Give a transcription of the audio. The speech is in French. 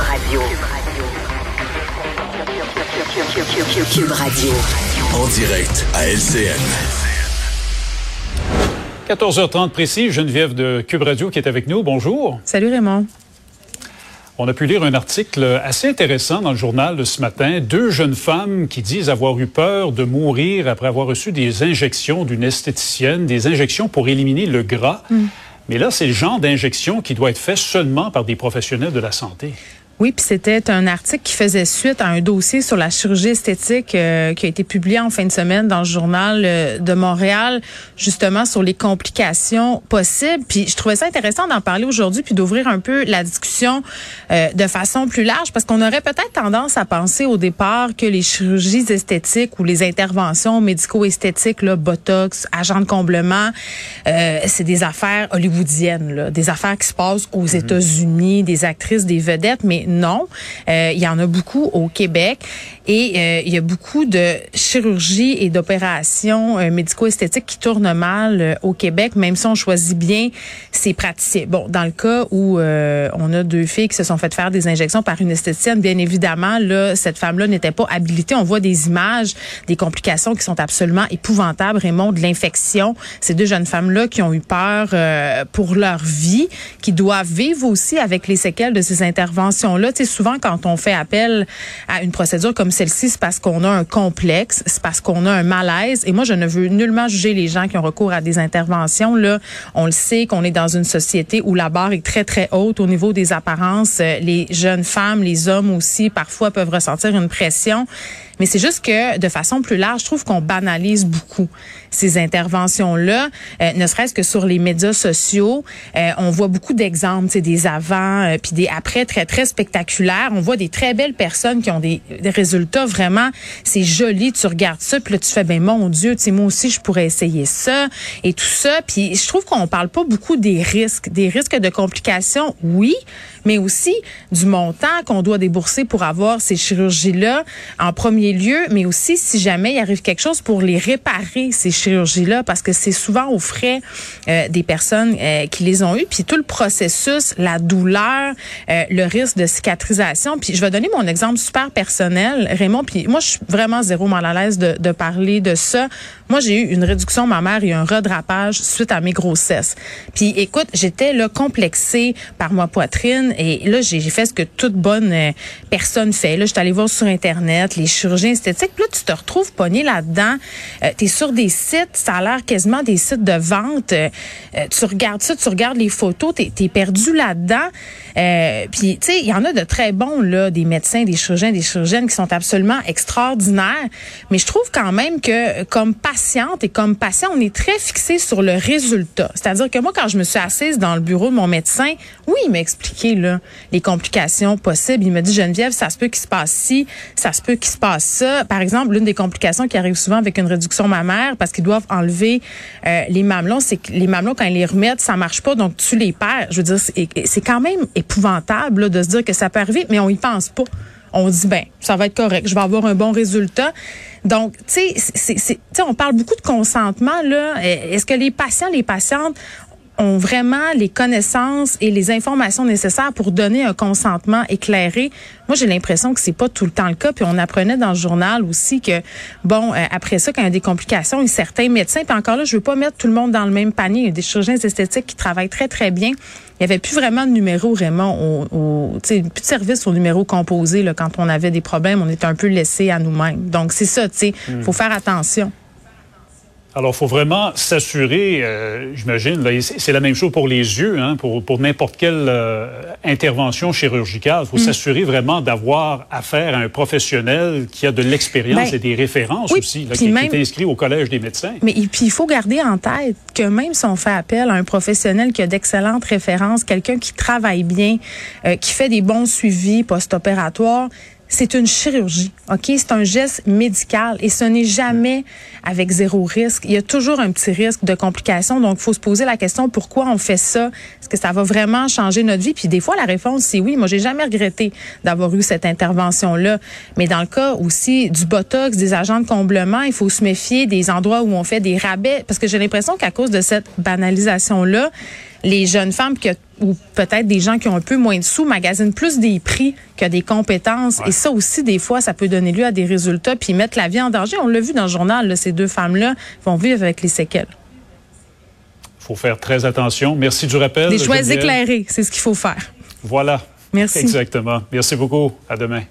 Radio. Cube Radio. En direct à LCN. 14h30 précis, Geneviève de Cube Radio qui est avec nous. Bonjour. Salut Raymond. On a pu lire un article assez intéressant dans le journal de ce matin. Deux jeunes femmes qui disent avoir eu peur de mourir après avoir reçu des injections d'une esthéticienne, des injections pour éliminer le gras. Mm. Mais là, c'est le genre d'injection qui doit être fait seulement par des professionnels de la santé. Oui, puis c'était un article qui faisait suite à un dossier sur la chirurgie esthétique euh, qui a été publié en fin de semaine dans le journal euh, de Montréal, justement sur les complications possibles. Puis je trouvais ça intéressant d'en parler aujourd'hui, puis d'ouvrir un peu la discussion euh, de façon plus large, parce qu'on aurait peut-être tendance à penser au départ que les chirurgies esthétiques ou les interventions médico-esthétiques, là, botox, agent de comblement, c'est des affaires hollywoodiennes, là, des affaires qui se passent aux mm-hmm. États-Unis, des actrices, des vedettes, mais non. Euh, il y en a beaucoup au Québec et euh, il y a beaucoup de chirurgie et d'opérations euh, médico-esthétiques qui tournent mal au Québec, même si on choisit bien ses praticiens. Bon, dans le cas où on a deux filles qui se sont faites faire des injections par une esthéticienne, bien évidemment, là, cette femme-là n'était pas habilitée. On voit des images, des complications qui sont absolument épouvantables, Raymond, de l'infection. Ces deux jeunes femmes-là qui ont eu peur pour leur vie, qui doivent vivre aussi avec les séquelles de ces interventions là, tu sais, souvent quand on fait appel à une procédure comme celle-ci, c'est parce qu'on a un complexe, c'est parce qu'on a un malaise. Et moi, je ne veux nullement juger les gens qui ont recours à des interventions. Là, on le sait qu'on est dans une société où la barre est très très haute au niveau des apparences. Euh, les jeunes femmes, les hommes aussi, parfois peuvent ressentir une pression. Mais c'est juste que de façon plus large, je trouve qu'on banalise beaucoup ces interventions-là, euh, ne serait-ce que sur les médias sociaux. Euh, on voit beaucoup d'exemples, des avant euh, puis des après très très spectaculaires. On voit des très belles personnes qui ont des, résultats vraiment, c'est joli. Tu regardes ça, puis là tu fais ben mon Dieu, tu sais moi aussi je pourrais essayer ça et tout ça. Puis je trouve qu'on parle pas beaucoup des risques, des risques de complications, oui, mais aussi du montant qu'on doit débourser pour avoir ces chirurgies-là en premier lieu, mais aussi si jamais il arrive quelque chose pour les réparer, ces chirurgies-là, parce que c'est souvent aux frais euh, des personnes euh, qui les ont eues, puis tout le processus, la douleur, euh, le risque de cicatrisation. Puis je vais donner mon exemple super personnel, Raymond, puis moi je suis vraiment zéro mal à l'aise de, de parler de ça. Moi j'ai eu une réduction mammaire et un redrapage suite à mes grossesses. Puis écoute, j'étais là complexée par ma poitrine et là j'ai fait ce que toute bonne personne fait. Là, je suis allée voir sur internet les esthétiques. Puis là, tu te retrouves pogné là-dedans. tu es sur des sites, ça a l'air quasiment des sites de vente. Euh, euh, tu regardes ça, tu regardes les photos, tu es, perdu là-dedans. Euh, puis, tu sais, il y en a de très bons, là, des médecins, des chirurgiens, des chirurgiennes qui sont absolument extraordinaires. Mais je trouve quand même que, comme patiente et comme patient, on est très fixé sur le résultat. C'est-à-dire que moi, quand je me suis assise dans le bureau de mon médecin, oui, il m'a expliqué, là, les complications possibles. Il m'a dit, Geneviève, ça se peut qu'il se passe ci, ça se peut qu'il se passe Par exemple, l'une des complications qui arrive souvent avec une réduction mammaire, parce qu'ils doivent enlever euh, les mamelons, c'est que les mamelons, quand ils les remettent, ça marche pas, donc tu les perds. Je veux dire, c'est quand même épouvantable de se dire que ça peut arriver, mais on y pense pas. On dit ben, ça va être correct, je vais avoir un bon résultat. Donc, tu sais, on parle beaucoup de consentement là. Est-ce que les patients, les patientes ont vraiment les connaissances et les informations nécessaires pour donner un consentement éclairé. Moi, j'ai l'impression que c'est pas tout le temps le cas. Puis on apprenait dans le journal aussi que, bon, euh, après ça, quand il y a des complications, il y a certains médecins, puis encore là, je veux pas mettre tout le monde dans le même panier. Il y a des chirurgiens esthétiques qui travaillent très, très bien. Il y avait plus vraiment de numéro, Raymond, au, au plus de service au numéro composé. Là, quand on avait des problèmes, on était un peu laissé à nous-mêmes. Donc, c'est ça, tu sais, hmm. faut faire attention. Alors, il faut vraiment s'assurer, euh, j'imagine, c'est la même chose pour les yeux, hein, pour, pour n'importe quelle euh, intervention chirurgicale. Il faut mm. s'assurer vraiment d'avoir affaire à un professionnel qui a de l'expérience ben, et des références aussi, qui, est inscrit au Collège des médecins. Mais puis il faut garder en tête que même si on fait appel à un professionnel qui a d'excellentes références, quelqu'un qui travaille bien, euh, qui fait des bons suivis post-opératoires, c'est une chirurgie, OK? C'est un geste médical et ce n'est jamais avec zéro risque. Il y a toujours un petit risque de complications. Donc, il faut se poser la question pourquoi on fait ça? Est-ce que ça va vraiment changer notre vie? Puis des fois, la réponse, c'est oui. Moi, j'ai jamais regretté d'avoir eu cette intervention-là. Mais dans le cas aussi du Botox, des agents de comblement, il faut se méfier des endroits où on fait des rabais. Parce que j'ai l'impression qu'à cause de cette banalisation-là, les jeunes femmes ou peut-être des gens qui ont un peu moins de sous magasinent plus des prix que des compétences. Et ça aussi, des fois, ça peut donner lieu à des résultats puis mettre la vie en danger. On l'a vu dans le journal, ces deux femmes-là vont vivre avec les séquelles. Il faut faire très attention. Merci du rappel. Des choix éclairés, c'est ce qu'il faut faire. Voilà. Merci. Exactement. Merci beaucoup. À demain.